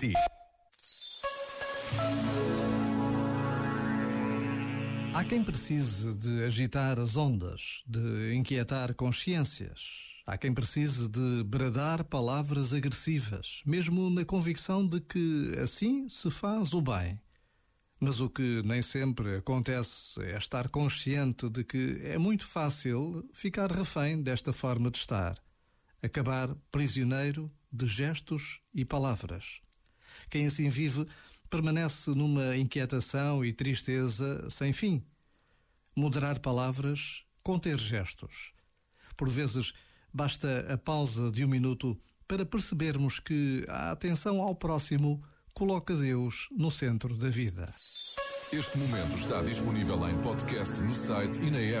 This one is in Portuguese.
ti. Há quem precise de agitar as ondas, de inquietar consciências. Há quem precise de bradar palavras agressivas, mesmo na convicção de que assim se faz o bem. Mas o que nem sempre acontece é estar consciente de que é muito fácil ficar refém desta forma de estar, acabar prisioneiro de gestos e palavras. Quem assim vive permanece numa inquietação e tristeza sem fim. Moderar palavras, conter gestos. Por vezes, basta a pausa de um minuto para percebermos que a atenção ao próximo coloca Deus no centro da vida. Este momento está disponível em podcast no site e na app.